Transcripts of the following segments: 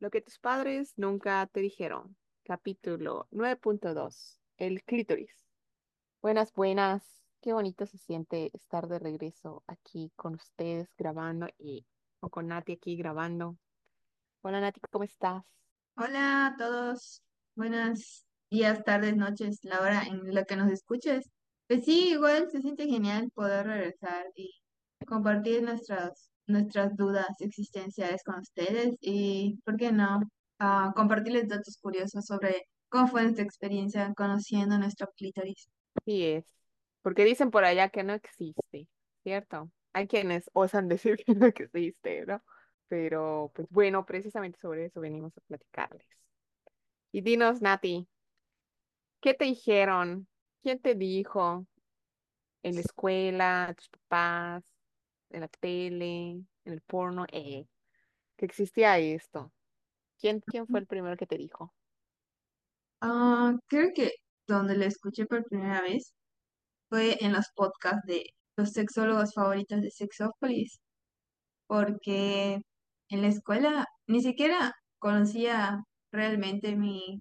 Lo que tus padres nunca te dijeron. Capítulo 9.2. El clítoris. Buenas, buenas. Qué bonito se siente estar de regreso aquí con ustedes grabando y o con Nati aquí grabando. Hola Nati, ¿cómo estás? Hola a todos, buenas días, tardes, noches, la hora en la que nos escuches. Pues sí, igual se siente genial poder regresar y compartir nuestras, nuestras dudas existenciales con ustedes y, ¿por qué no?, Ah, compartirles datos curiosos sobre cómo fue nuestra experiencia conociendo nuestro clítoris. Sí es. Porque dicen por allá que no existe, ¿cierto? Hay quienes osan decir que no existe, ¿no? Pero, pues bueno, precisamente sobre eso venimos a platicarles. Y dinos, Nati, ¿qué te dijeron? ¿Quién te dijo? en la escuela, tus papás, en la tele, en el porno, eh, que existía esto. ¿Quién, quién fue el primero que te dijo? Ah, creo que donde lo escuché por primera vez fue en los podcasts de los sexólogos favoritos de Sexópolis. porque en la escuela ni siquiera conocía realmente mi,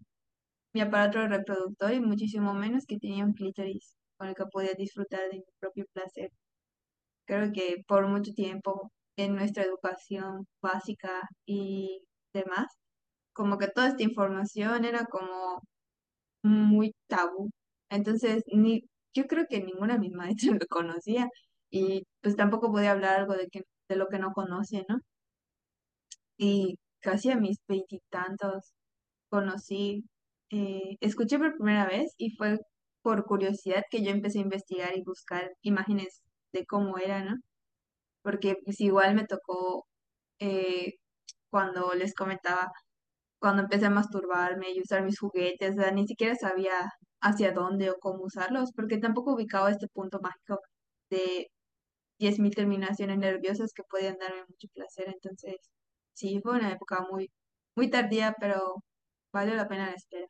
mi aparato reproductor y muchísimo menos que tenía un clítoris con el que podía disfrutar de mi propio placer. Creo que por mucho tiempo en nuestra educación básica y demás, como que toda esta información era como muy tabú. Entonces, ni, yo creo que ninguna de mis maestras lo conocía y pues tampoco podía hablar algo de que, de lo que no conoce, ¿no? y casi a mis veintitantos conocí, eh, escuché por primera vez y fue por curiosidad que yo empecé a investigar y buscar imágenes de cómo era, ¿no? Porque pues igual me tocó eh, cuando les comentaba, cuando empecé a masturbarme y usar mis juguetes, ni siquiera sabía hacia dónde o cómo usarlos, porque tampoco ubicaba este punto mágico de 10.000 terminaciones nerviosas que podían darme mucho placer. Entonces, sí, fue una época muy, muy tardía, pero valió la pena la espera.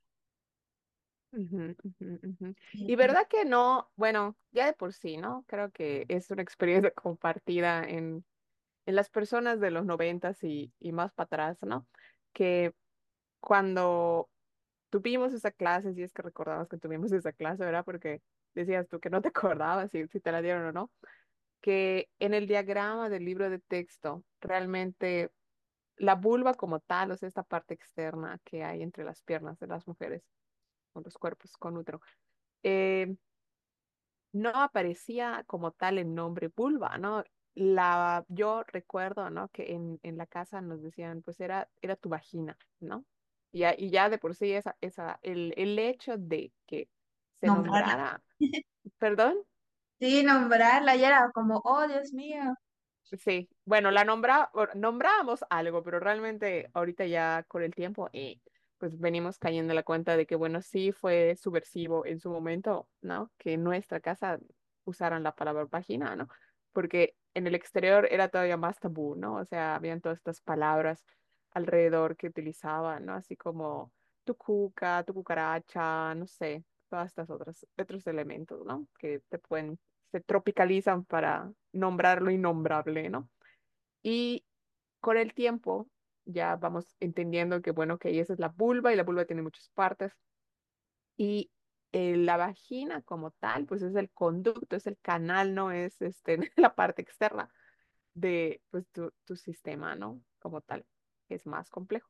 Ujú, ujú, ujú. Y, Y verdad que no, bueno, ya de por sí, ¿no? Creo que es una experiencia compartida en, en las personas de los noventas y, y más para atrás, ¿no? Que cuando tuvimos esa clase, si es que recordabas que tuvimos esa clase, ¿verdad? Porque decías tú que no te acordabas si, si te la dieron o no. que en el diagrama del libro de texto realmente la vulva como tal, o sea, esta parte externa que hay entre las piernas de las mujeres con los cuerpos con útero, eh, no aparecía como tal el nombre vulva, ¿no? La, yo recuerdo, ¿no? Que en, en la casa nos decían, pues era, era tu vagina, ¿no? Y ya, y ya de por sí esa, esa, el, el hecho de que se nombrara, perdón, Sí, nombrarla, ya era como, oh, Dios mío. Sí, bueno, la nombra, nombrábamos algo, pero realmente ahorita ya con el tiempo, eh, pues venimos cayendo en la cuenta de que, bueno, sí fue subversivo en su momento, ¿no? Que en nuestra casa usaran la palabra vagina, ¿no? Porque en el exterior era todavía más tabú, ¿no? O sea, habían todas estas palabras alrededor que utilizaban, ¿no? Así como tu cuca, tu cucaracha, no sé, todas estas otras, otros elementos, ¿no? Que te pueden se tropicalizan para nombrar lo innombrable, ¿no? Y con el tiempo ya vamos entendiendo que, bueno, que esa es la vulva y la vulva tiene muchas partes. Y eh, la vagina como tal, pues es el conducto, es el canal, no es este, la parte externa de pues, tu, tu sistema, ¿no? Como tal, es más complejo.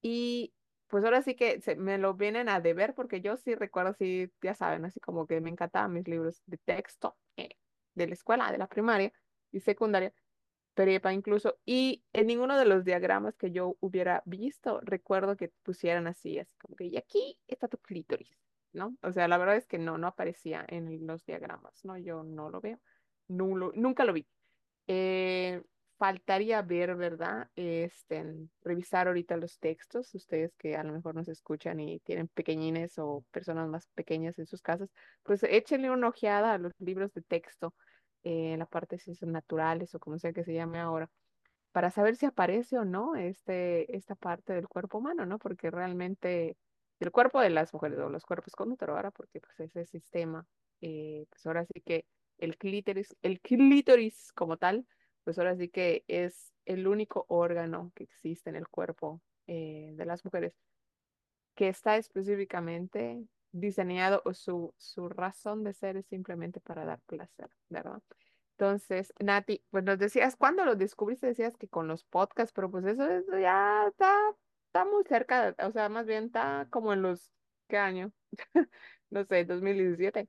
Y pues ahora sí que se, me lo vienen a deber porque yo sí recuerdo, sí, ya saben, así como que me encantaban mis libros de texto eh, de la escuela, de la primaria y secundaria, prepa incluso, y en ninguno de los diagramas que yo hubiera visto recuerdo que pusieran así, así como que, y aquí está tu clítoris, ¿no? O sea, la verdad es que no, no aparecía en los diagramas, ¿no? Yo no lo veo, nulo- nunca lo vi. Eh, faltaría ver, ¿verdad? Este, revisar ahorita los textos, ustedes que a lo mejor nos escuchan y tienen pequeñines o personas más pequeñas en sus casas, pues échenle una ojeada a los libros de texto eh, en la parte de ciencias naturales o como sea que se llame ahora, para saber si aparece o no este, esta parte del cuerpo humano, ¿no? Porque realmente el cuerpo de las mujeres o los cuerpos con útero ahora, porque pues ese sistema, eh, pues ahora sí que el clítoris, el clítoris como tal, pues ahora sí que es el único órgano que existe en el cuerpo eh, de las mujeres que está específicamente diseñado o su, su razón de ser es simplemente para dar placer, ¿verdad? Entonces, Nati, pues nos decías, cuando lo descubriste? Decías que con los podcasts, pero pues eso, eso ya está, está muy cerca, o sea, más bien está como en los, ¿qué año? No sé, 2017,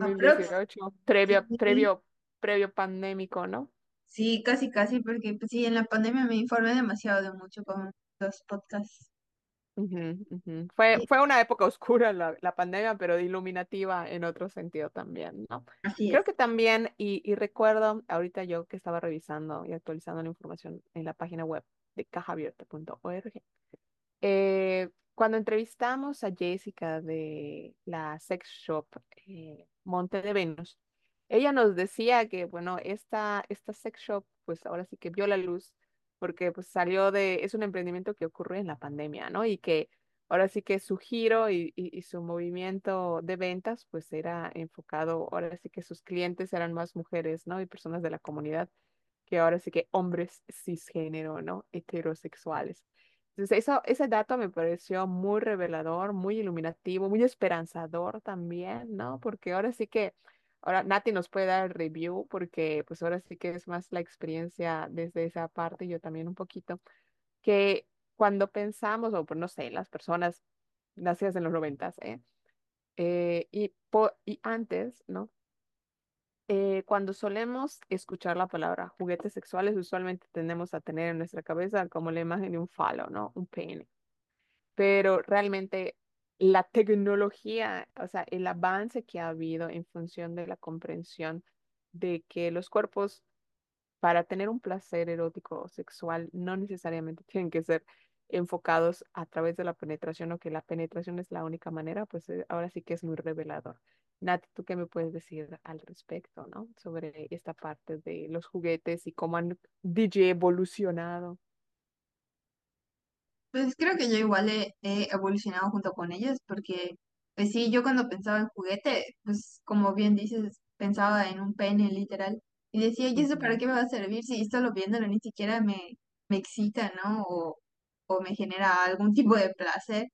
Aprox. 2018, previo, Sí, previo, previo pandémico, ¿no? sí, casi, casi, porque pues, sí, en la pandemia me informé demasiado de mucho con los podcasts. Fue, Sí, fue una época oscura la, la pandemia, pero iluminativa en otro sentido también, ¿no? así Creo es. que también, y, y recuerdo ahorita yo que estaba revisando y actualizando la información en la página web de cajaabierta.org, eh, cuando entrevistamos a Jessica de la sex shop eh, Monte de Venus, ella nos decía que, bueno, esta, esta sex shop, pues ahora sí que vio la luz, porque pues salió de, es un emprendimiento que ocurre en la pandemia, ¿no? Y que ahora sí que su giro y, y, y su movimiento de ventas, pues era enfocado, ahora sí que sus clientes eran más mujeres, ¿no? Y personas de la comunidad que ahora sí que hombres cisgénero, ¿no? Heterosexuales. Entonces, eso, ese dato me pareció muy revelador, muy iluminativo, muy esperanzador también, ¿no? Porque ahora sí que, ahora Nati nos puede dar el review, porque pues ahora sí que es más la experiencia desde esa parte, yo también un poquito, que cuando pensamos, o pues no sé, las personas nacidas en los noventas, ¿eh? Eh, y, y antes, ¿no? eh, cuando solemos escuchar la palabra juguetes sexuales, usualmente tendemos a tener en nuestra cabeza como la imagen de un falo, ¿no? Un pene. Pero realmente la tecnología, o sea, el avance que ha habido en función de la comprensión de que los cuerpos para tener un placer erótico o sexual no necesariamente tienen que ser enfocados a través de la penetración o que la penetración es la única manera, pues eh, ahora sí que es muy revelador. Nati, ¿tú qué me puedes decir al respecto, ¿no? Sobre esta parte de los juguetes y cómo han DJ evolucionado. Pues creo que yo igual he, he evolucionado junto con ellos, porque pues sí, yo cuando pensaba en juguete, pues como bien dices, pensaba en un pene literal. Y decía, ¿y eso para qué me va a servir si solo viéndolo ni siquiera me, me excita, ¿no? O, o me genera algún tipo de placer.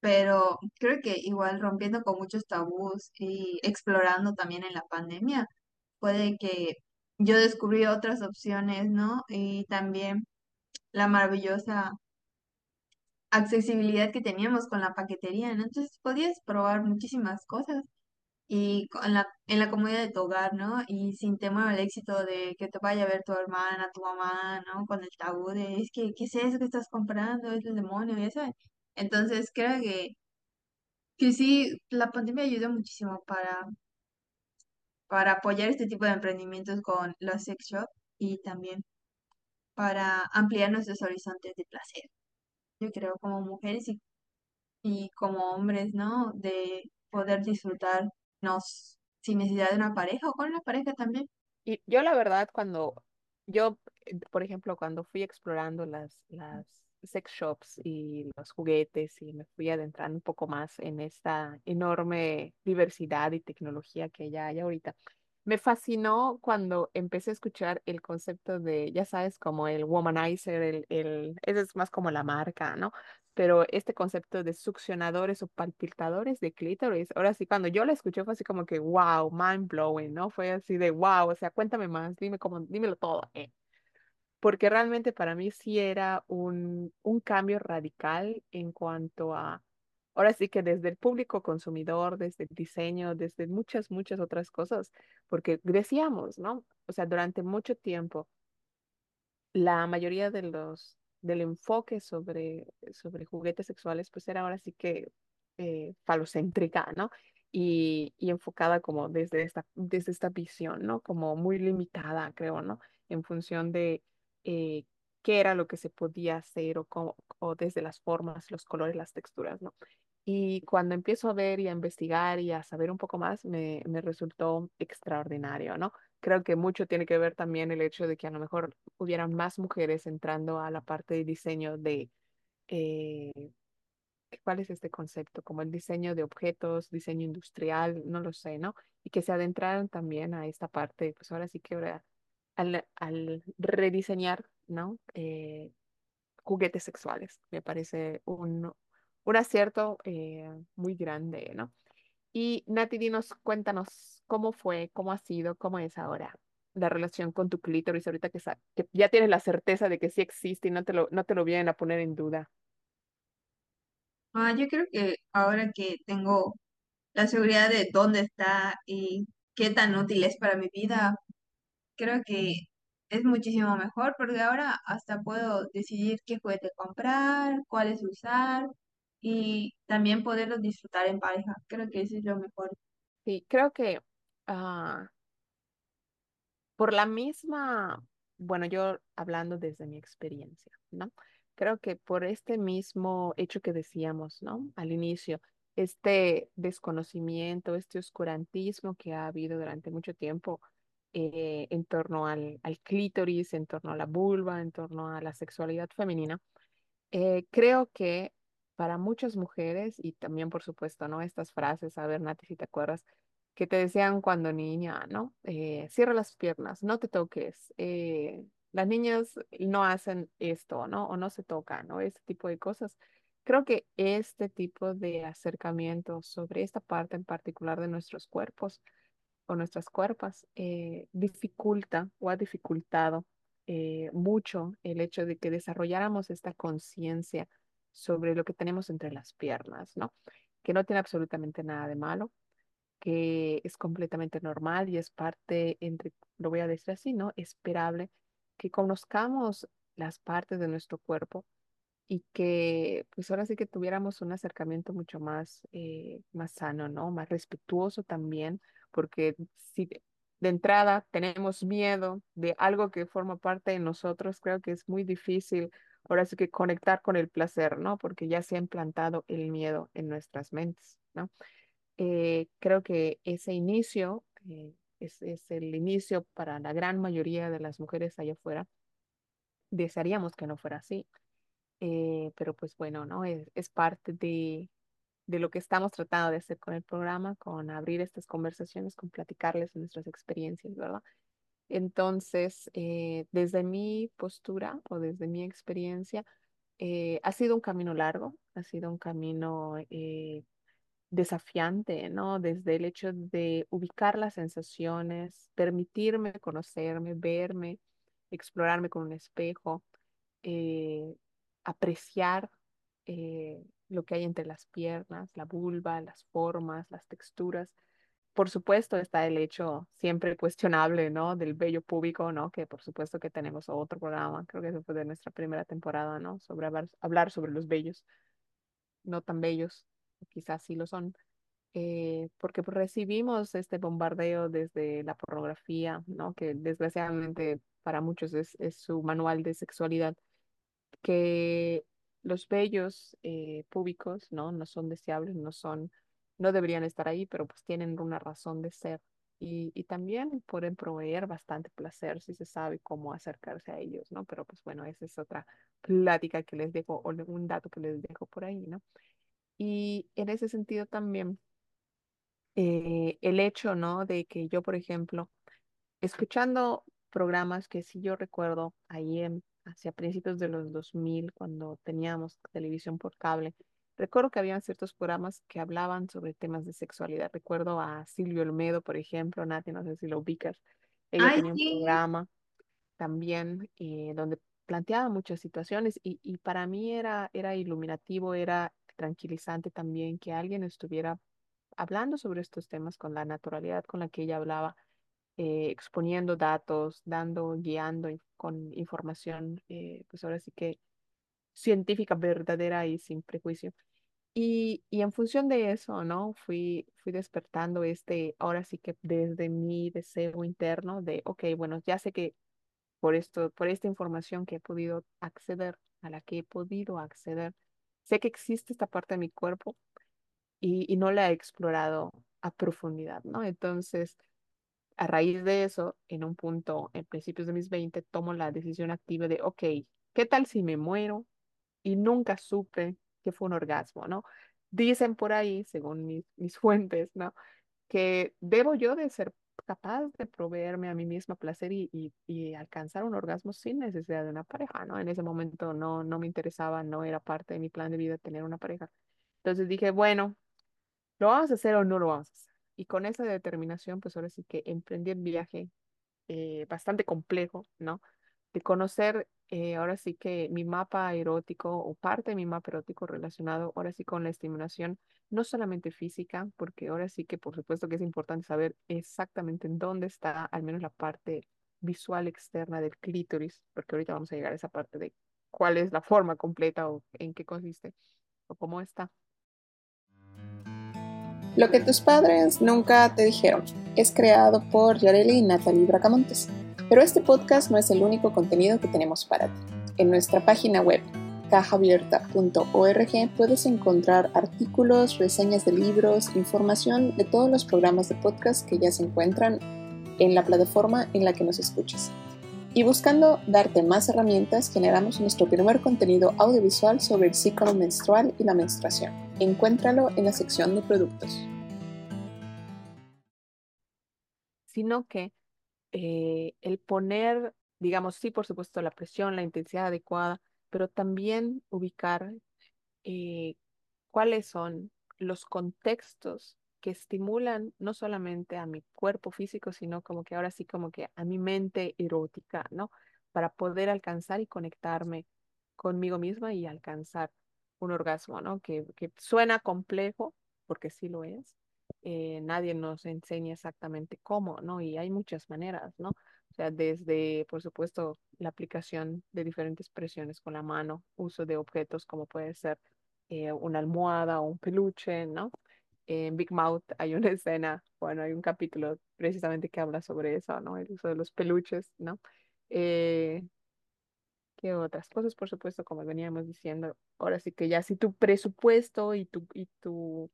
Pero creo que igual rompiendo con muchos tabús y explorando también en la pandemia, puede que yo descubrí otras opciones, ¿no? Y también la maravillosa accesibilidad que teníamos con la paquetería, ¿no? Entonces podías probar muchísimas cosas y con la, en la comodidad de tu hogar, ¿no? Y sin temor al éxito de que te vaya a ver tu hermana, tu mamá, ¿no? Con el tabú de, es que, ¿qué es eso que estás comprando? Es el demonio, y eso. Entonces creo que, que sí, la pandemia ayudó muchísimo para, para apoyar este tipo de emprendimientos con los sex shop y también para ampliar nuestros horizontes de placer. Yo creo como mujeres y y como hombres, ¿no? De poder disfrutarnos sin necesidad de una pareja o con una pareja también. Y yo la verdad, cuando yo, eh, por ejemplo, cuando fui explorando las, las sex shops y los juguetes y me fui adentrando un poco más en esta enorme diversidad y tecnología que ya hay ahorita, me fascinó cuando empecé a escuchar el concepto de, ya sabes, como el womanizer, el, ese es más como la marca, ¿no? Pero este concepto de succionadores o palpitadores de clítoris, ahora sí, cuando yo la escuché fue así como que, wow, mind blowing, ¿no? Fue así de, wow, o sea, cuéntame más, dime cómo, dímelo todo, eh. Porque realmente para mí sí era un, un cambio radical en cuanto a, ahora sí que desde el público consumidor, desde el diseño, desde muchas, muchas otras cosas, porque decíamos, ¿no? O sea, durante mucho tiempo la mayoría de los del enfoque sobre, sobre juguetes sexuales, pues era ahora sí que eh, falocéntrica, ¿no? Y, y enfocada como desde esta, desde esta visión, ¿no? Como muy limitada, creo, ¿no? En función de eh, qué era lo que se podía hacer o, cómo, o desde las formas, los colores, las texturas, ¿no? Y cuando empiezo a ver y a investigar y a saber un poco más, me, me resultó extraordinario, ¿no? Creo que mucho tiene que ver también el hecho de que a lo mejor hubieran más mujeres entrando a la parte de diseño de, eh, ¿cuál es este concepto? Como el diseño de objetos, diseño industrial, no lo sé, ¿no? Y que se adentraran también a esta parte, pues ahora sí que ahora, al, al rediseñar, ¿no? Eh, juguetes sexuales. Me parece un, un acierto eh, muy grande, ¿no? Y Nati, dinos, cuéntanos cómo fue, cómo ha sido, cómo es ahora la relación con tu clítoris ahorita que, que ya tienes la certeza de que sí existe y no te lo, no te lo vienen a poner en duda. Ah, yo creo que ahora que tengo la seguridad de dónde está y qué tan útil es para mi vida, creo que es muchísimo mejor porque ahora hasta puedo decidir qué juguete comprar, cuáles usar y también poderlos disfrutar en pareja. Creo que eso es lo mejor. Sí, creo que ah, por la misma, bueno, yo hablando desde mi experiencia, ¿no? Creo que por este mismo hecho que decíamos, ¿no? Al inicio, este desconocimiento, este oscurantismo que ha habido durante mucho tiempo eh, en torno al, al clítoris, en torno a la vulva, en torno a la sexualidad femenina, eh, creo que para muchas mujeres, y también por supuesto, ¿no? Estas frases, a ver, Nati, si te acuerdas, que te decían cuando niña, ¿no? Eh, cierra las piernas, no te toques. eh, las niñas no hacen esto, ¿no? O no se tocan, ¿no? Este tipo de cosas. Creo que este tipo de acercamiento sobre esta parte en particular de nuestros cuerpos o nuestras cuerpos eh, dificulta o ha dificultado mucho el hecho de que desarrolláramos esta conciencia sobre lo que tenemos entre las piernas, ¿no? Que no tiene absolutamente nada de malo, que es completamente normal y es parte, entre, lo voy a decir así, ¿no? Esperable que conozcamos las partes de nuestro cuerpo y que pues ahora sí que tuviéramos un acercamiento mucho más, eh, más sano, ¿no? Más respetuoso también, porque si de, entrada tenemos miedo de algo que forma parte de nosotros, creo que es muy difícil ahora sí que conectar con el placer, ¿no? Porque ya se ha implantado el miedo en nuestras mentes, ¿no? Eh, creo que ese inicio eh, es, es el inicio para la gran mayoría de las mujeres allá afuera. Desearíamos que no fuera así eh, pero pues bueno, ¿no? Es, es parte de, de lo que estamos tratando de hacer con el programa, con abrir estas conversaciones, con platicarles nuestras experiencias, ¿verdad? Entonces, eh, desde mi postura o desde mi experiencia, eh, ha sido un camino largo, ha sido un camino eh, desafiante, ¿no? Desde el hecho de ubicar las sensaciones, permitirme conocerme, verme, explorarme con un espejo apreciar lo que hay entre las piernas, la vulva, las formas, las texturas. Por supuesto está el hecho siempre cuestionable, ¿no? Del vello púbico, ¿no? Que por supuesto que tenemos otro programa, creo que eso fue de nuestra primera temporada, ¿no? Sobre hablar, sobre los vellos, no tan bellos, quizás sí lo son. eh, porque pues, recibimos este bombardeo desde la pornografía, ¿no? Que desgraciadamente para muchos es, su manual de sexualidad que los vellos eh, púbicos, ¿no? No son deseables, no son, no deberían estar ahí, pero pues tienen una razón de ser. Y, también pueden proveer bastante placer si se sabe cómo acercarse a ellos, ¿no? Pero pues bueno, esa es otra plática que les dejo, o un dato que les dejo por ahí, ¿no? Y en ese sentido también, eh, el hecho, ¿no? De que yo, por ejemplo, escuchando programas que sí yo recuerdo ahí en, hacia principios de los 2000 cuando teníamos televisión por cable, recuerdo que habían ciertos programas que hablaban sobre temas de sexualidad. Recuerdo a Silvio Olmedo, por ejemplo, Nati, no sé si lo ubicas. Ella Ay, tenía un sí. programa también eh, donde planteaba muchas situaciones y, y para mí era, era iluminativo, era tranquilizante también que alguien estuviera hablando sobre estos temas con la naturalidad con la que ella hablaba eh, exponiendo datos, dando, guiando con información, eh, pues ahora sí que científica, verdadera y sin prejuicio. Y, y en función de eso, ¿no? Fui, fui despertando este, ahora sí que desde mi deseo interno de, ok, bueno, ya sé que por esto, por esta información que he podido acceder, a la que he podido acceder, sé que existe esta parte de mi cuerpo y, y no la he explorado a profundidad, ¿no? Entonces, a raíz de eso, en un punto, en principios de mis 20 tomo la decisión activa de, ok, ¿qué tal si me muero y nunca supe que fue un orgasmo, ¿no? Dicen por ahí, según mis, fuentes, ¿no? Que debo yo de ser capaz de proveerme a mí misma placer y, y, y alcanzar un orgasmo sin necesidad de una pareja, ¿no? En ese momento no, no me interesaba, no era parte de mi plan de vida tener una pareja. Entonces dije, bueno, ¿lo vamos a hacer o no lo vamos a hacer? Y con esa determinación, pues ahora sí que emprendí el viaje eh, bastante complejo, ¿no? De conocer eh, ahora sí que mi mapa erótico o parte de mi mapa erótico relacionado ahora sí con la estimulación, no solamente física, porque ahora sí que por supuesto que es importante saber exactamente en dónde está al menos la parte visual externa del clítoris, porque ahorita vamos a llegar a esa parte de cuál es la forma completa o en qué consiste o cómo está. Lo que tus padres nunca te dijeron es creado por Yareli y Natalie Bracamontes. Pero este podcast no es el único contenido que tenemos para ti. En nuestra página web cajaabierta.org puedes encontrar artículos, reseñas de libros, información de todos los programas de podcast que ya se encuentran en la plataforma en la que nos escuches. Y buscando darte más herramientas, generamos nuestro primer contenido audiovisual sobre el ciclo menstrual y la menstruación. Encuéntralo en la sección de productos. Sino que eh, el poner, digamos, sí, por supuesto, la presión, la intensidad adecuada, pero también ubicar eh, cuáles son los contextos que estimulan no solamente a mi cuerpo físico, sino como que ahora sí como que a mi mente erótica, ¿no? Para poder alcanzar y conectarme conmigo misma y alcanzar un orgasmo, ¿no? Que, que suena complejo, porque sí lo es. Eh, nadie nos enseña exactamente cómo, ¿no? Y hay muchas maneras, ¿no? O sea, desde, por supuesto, la aplicación de diferentes presiones con la mano, uso de objetos como puede ser eh, una almohada o un peluche, ¿no? En Big Mouth hay una escena, bueno, hay un capítulo precisamente que habla sobre eso, ¿no? El uso de los peluches, ¿no? Eh, ¿qué otras cosas? Por supuesto, como veníamos diciendo, ahora sí que ya si tu presupuesto y tu, y tu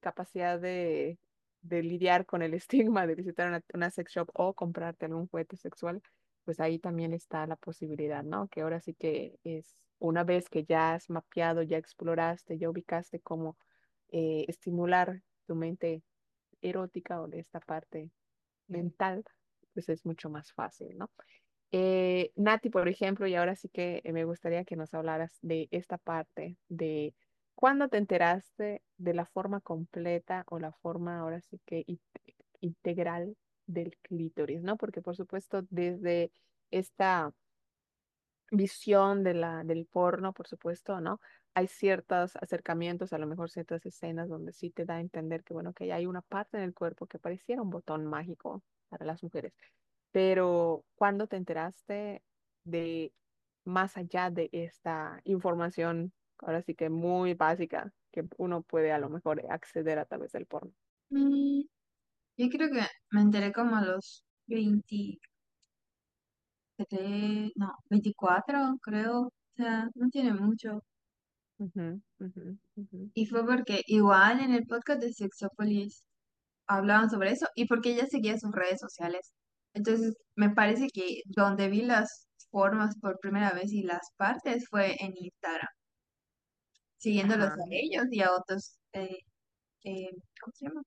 capacidad de, de lidiar con el estigma de visitar una, una sex shop o comprarte algún juguete sexual, pues ahí también está la posibilidad, ¿no? Que ahora sí que es una vez que ya has mapeado, ya exploraste, ya ubicaste cómo eh, estimular tu mente erótica o de esta parte mental, pues es mucho más fácil, ¿no? Eh, Nati, por ejemplo, y ahora sí que me gustaría que nos hablaras de esta parte de cuándo te enteraste de la forma completa o la forma ahora sí que integral del clítoris, ¿no? Porque por supuesto desde esta visión de la, del porno, por supuesto, ¿no? Hay ciertos acercamientos, a lo mejor ciertas escenas donde sí te da a entender que, bueno, que hay una parte en el cuerpo que pareciera un botón mágico para las mujeres. Pero ¿cuándo te enteraste de más allá de esta información, ahora sí que muy básica, que uno puede a lo mejor acceder a través del porno? Mm, yo creo que me enteré como a los 20, no, 24, creo. O sea, no tiene mucho. Y fue porque igual en el podcast de Sexópolis hablaban sobre eso y porque ella seguía sus redes sociales. Entonces, me parece que donde vi las formas por primera vez y las partes fue en Instagram, siguiéndolos Ajá, a ellos y a otros, eh, eh, ¿cómo se llama?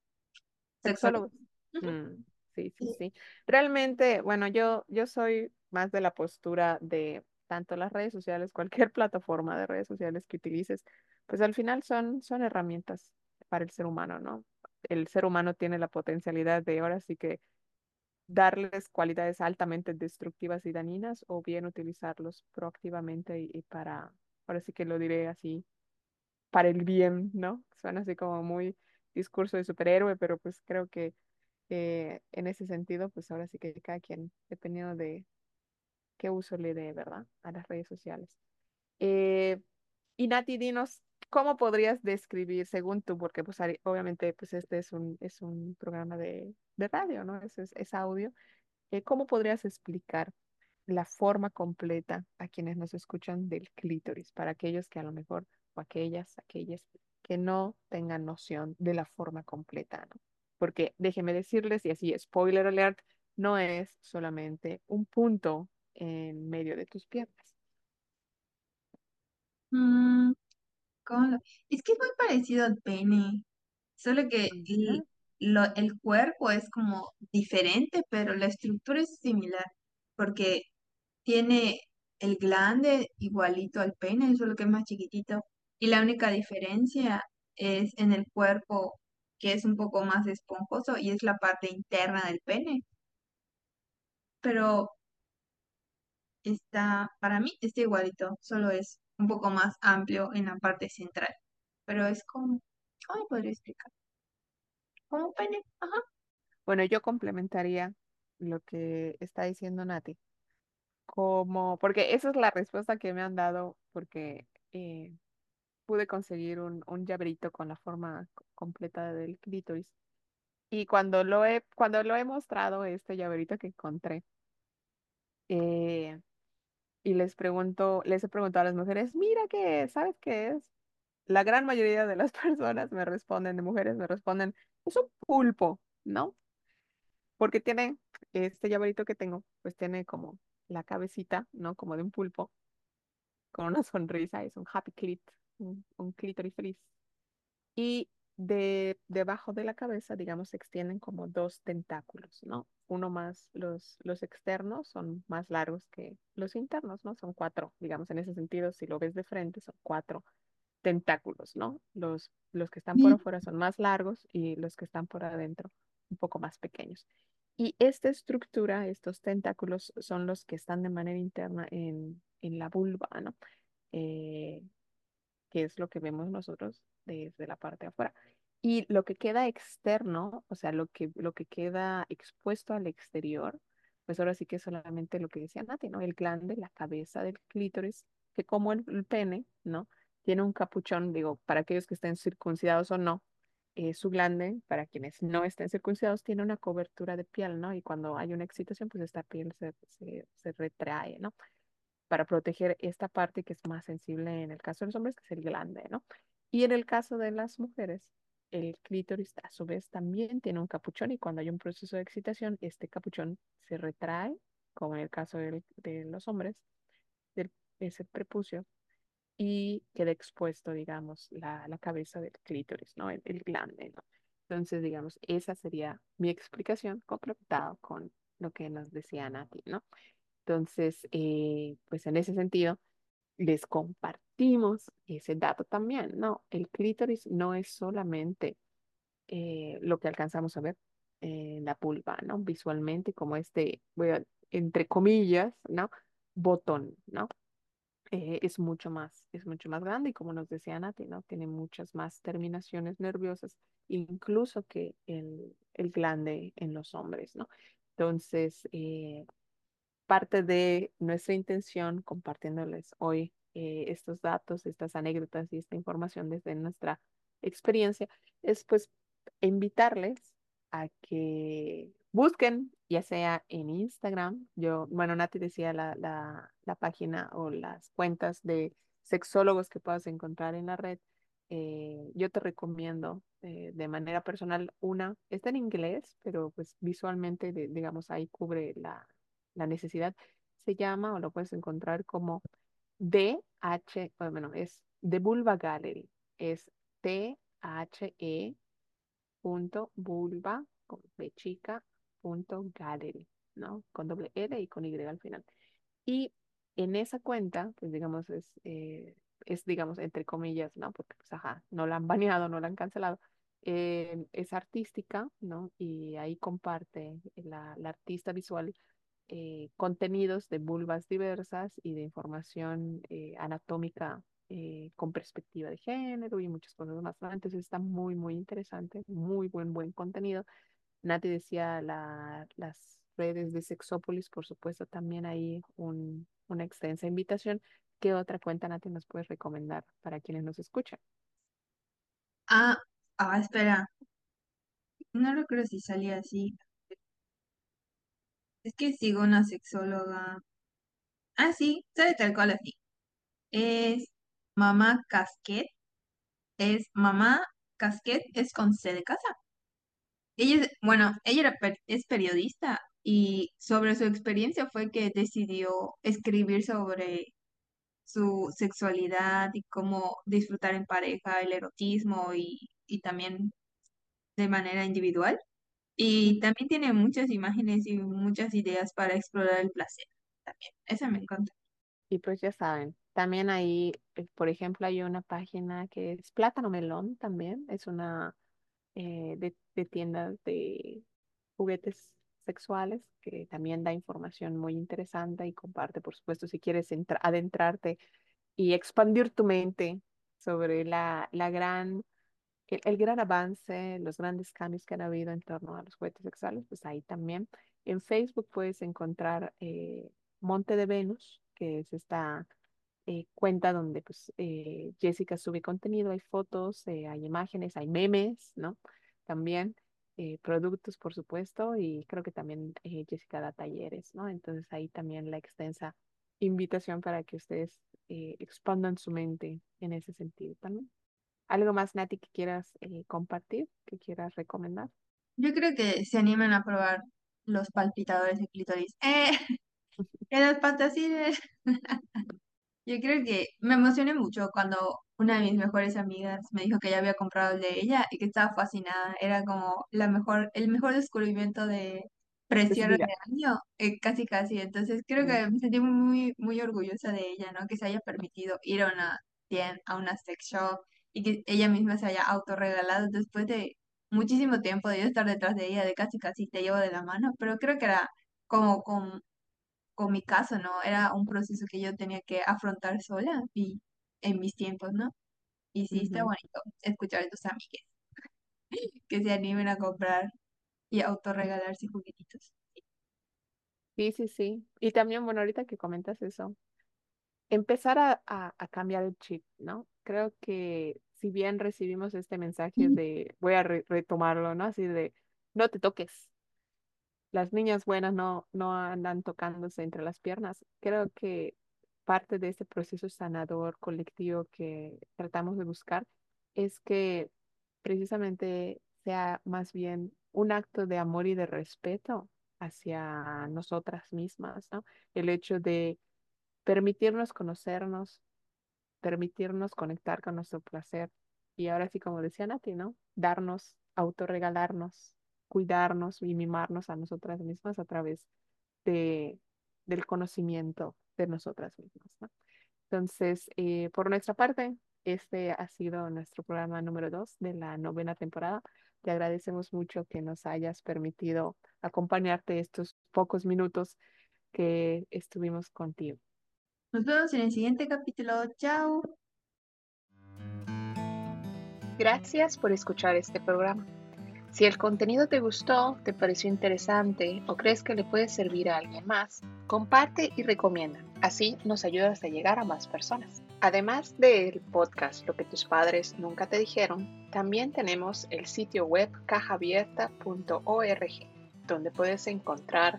Sexólogos. sexólogo. Mm, sí, sí, sí. Realmente, bueno, yo, yo soy más de la postura de tanto las redes sociales, cualquier plataforma de redes sociales que utilices, pues al final son, son herramientas para el ser humano, ¿no? El ser humano tiene la potencialidad de ahora sí que darles cualidades altamente destructivas y dañinas o bien utilizarlos proactivamente y, y para, ahora sí que lo diré así, para el bien, ¿no? Suena así como muy discurso de superhéroe, pero pues creo que eh, en ese sentido, pues ahora sí que cada quien, dependiendo de qué uso le dé, ¿verdad? A las redes sociales. Eh, y Nati, dinos, ¿cómo podrías describir, según tú, porque pues obviamente pues este es un, es un programa de, de radio, ¿no? Es, es, es audio. Eh, ¿cómo podrías explicar la forma completa a quienes nos escuchan del clítoris, para aquellos que a lo mejor, o aquellas, aquellas que no tengan noción de la forma completa, ¿no? Porque déjenme decirles, y así, spoiler alert, no es solamente un punto en medio de tus piernas. Mm, ¿cómo lo- Es que es muy parecido al pene, solo que el, lo- el cuerpo es como diferente, pero la estructura es similar, porque tiene el glande igualito al pene, solo que es más chiquitito. Y la única diferencia es en el cuerpo, que es un poco más esponjoso y es la parte interna del pene. Pero está, para mí está igualito, solo es un poco más amplio en la parte central. Pero es como, ¿cómo podría explicar? Como un pene, ajá. Bueno, yo complementaría lo que está diciendo Nati, como, porque esa es la respuesta que me han dado, porque eh, pude conseguir un, un llaverito con la forma completa del clítoris. Y cuando lo he, cuando lo he mostrado, este llaverito que encontré, eh, y les pregunto, les he preguntado a las mujeres, mira qué es, ¿sabes qué es? La gran mayoría de las personas me responden, de mujeres me responden, es un pulpo, ¿no? Porque tiene este llaverito que tengo, pues tiene como la cabecita, ¿no? Como de un pulpo, con una sonrisa, es un happy clit, un, un clítoris feliz. Y de, debajo de la cabeza, digamos, se extienden como dos tentáculos, ¿no? Uno más, los, los externos son más largos que los internos, ¿no? Son cuatro, digamos, en ese sentido, si lo ves de frente, son cuatro tentáculos, ¿no? Los, los que están por afuera son más largos y los que están por adentro un poco más pequeños. Y esta estructura, estos tentáculos, son los que están de manera interna en, en la vulva, ¿no? Eh, que es lo que vemos nosotros desde la parte afuera. Y lo que queda externo, o sea, lo que, lo que queda expuesto al exterior, pues ahora sí que es solamente lo que decía Nati, ¿no? El glande, la cabeza del clítoris, que como el, el pene, ¿no? Tiene un capuchón, digo, para aquellos que estén circuncidados o no, eh, su glande, para quienes no estén circuncidados, tiene una cobertura de piel, ¿no? Y cuando hay una excitación, pues esta piel se, se, se retrae, ¿no? Para proteger esta parte que es más sensible en el caso de los hombres, que es el glande, ¿no? Y en el caso de las mujeres, el clítoris a su vez también tiene un capuchón y cuando hay un proceso de excitación, este capuchón se retrae, como en el caso de los hombres, del, ese prepucio, y queda expuesto, digamos, la, la cabeza del clítoris, ¿no? El, el glande, ¿no? Entonces, digamos, esa sería mi explicación complementado con lo que nos decía Nati, ¿no? Entonces, eh, pues en ese sentido, les compartimos ese dato también, ¿no? El clítoris no es solamente eh, lo que alcanzamos a ver en la vulva, ¿no? Visualmente, como este, a, entre comillas, ¿no? Botón, ¿no? Eh, es mucho más, es mucho más grande y como nos decía Nati, ¿no? Tiene muchas más terminaciones nerviosas, incluso que el, el glande en los hombres, ¿no? Entonces, parte de nuestra intención compartiéndoles hoy eh, estos datos, estas anécdotas y esta información desde nuestra experiencia es pues invitarles a que busquen, ya sea en Instagram, yo, bueno, Nati decía la, la, la página o las cuentas de sexólogos que puedas encontrar en la red. eh, yo te recomiendo eh, de manera personal una, está en inglés, pero pues visualmente, digamos, ahí cubre la, la necesidad, se llama o lo puedes encontrar como DH, bueno, es The Vulva Gallery, es T-H-E punto vulva con B chica punto gallery, ¿no? Con doble L y con Y al final. Y en esa cuenta, pues digamos, es, eh, es digamos, entre comillas, ¿no? Porque, pues, ajá, no la han baneado, no la han cancelado. eh, es artística, ¿no? Y ahí comparte la, la artista visual eh, contenidos de vulvas diversas y de información eh, anatómica eh, con perspectiva de género y muchas cosas más. Entonces está muy, muy interesante, muy buen, buen contenido. Nati decía la, las redes de Sexópolis, por supuesto, también hay un, una extensa invitación. ¿Qué otra cuenta, Nati, nos puedes recomendar para quienes nos escuchan? Ah, ah, espera, no recuerdo si salía así. Es que sigo una sexóloga. Ah, sí, sale tal cual así. Es Mamá Casquet. Es Mamá Casquet, es con C de casa. Ella es, bueno, ella es periodista y sobre su experiencia fue que decidió escribir sobre su sexualidad y cómo disfrutar en pareja, el erotismo y, y también de manera individual y también tiene muchas imágenes y muchas ideas para explorar el placer. También, esa me encanta. Y pues ya saben, también ahí, eh, por ejemplo, hay una página que es Plátano Melón también, es una eh, de, de tiendas de juguetes sexuales que también da información muy interesante y comparte, por supuesto, si quieres entra- adentrarte y expandir tu mente sobre la, la gran, el, gran avance, los grandes cambios que han habido en torno a los juguetes sexuales, pues ahí también. En Facebook puedes encontrar eh, Monte de Venus, que es esta eh, cuenta donde pues eh, Jessica sube contenido, hay fotos, eh, hay imágenes, hay memes, ¿no? También productos, por supuesto, y creo que también Jessica da talleres, ¿no? Entonces ahí también la extensa invitación para que ustedes expandan su mente en ese sentido también. ¿Algo más, Nati, que quieras eh, compartir, que quieras recomendar? Yo creo que se animan a probar los palpitadores de clítoris. ¡Eh! ¡Que los fantasíes! Yo creo que me emocioné mucho cuando una de mis mejores amigas me dijo que ya había comprado el de ella y que estaba fascinada. Era como la mejor, el mejor descubrimiento de precierre de año, eh, casi casi. Entonces creo que me sentí muy, muy orgullosa de ella, ¿no? Que se haya permitido ir a una tienda, a una sex shop y que ella misma se haya autorregalado después de muchísimo tiempo de yo estar detrás de ella, de casi casi te llevo de la mano, pero creo que era como con con mi caso, ¿no? Era un proceso que yo tenía que afrontar sola y en mis tiempos, ¿no? Y sí, está ujú. bonito escuchar a tus amigues que se animen a comprar y autorregalarse juguetitos. Sí, sí, sí. Y también, bueno, ahorita que comentas eso, empezar a, a- a cambiar el chip, ¿no? Creo que si bien recibimos este mensaje de, voy a re- retomarlo, ¿no? Así de, no te toques, las niñas buenas no, no andan tocándose entre las piernas. Creo que parte de este proceso sanador colectivo que tratamos de buscar es que precisamente sea más bien un acto de amor y de respeto hacia nosotras mismas, ¿no? El hecho de permitirnos conocernos, permitirnos conectar con nuestro placer. Y ahora sí, como decía Nati, ¿no? Darnos, autorregalarnos, cuidarnos y mimarnos a nosotras mismas a través de, del conocimiento de nosotras mismas. Entonces, eh, por nuestra parte, este ha sido nuestro programa número dos de la novena temporada. Te agradecemos mucho que nos hayas permitido acompañarte estos pocos minutos que estuvimos contigo. Nos vemos en el siguiente capítulo. Chao. Gracias por escuchar este programa. Si el contenido te gustó, te pareció interesante o crees que le puede servir a alguien más, comparte y recomienda. Así nos ayudas a llegar a más personas. Además del podcast Lo que tus padres nunca te dijeron, también tenemos el sitio web cajaabierta.org, donde puedes encontrar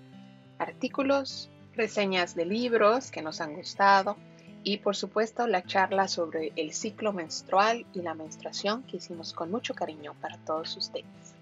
artículos, reseñas de libros que nos han gustado y por supuesto la charla sobre el ciclo menstrual y la menstruación que hicimos con mucho cariño para todos ustedes.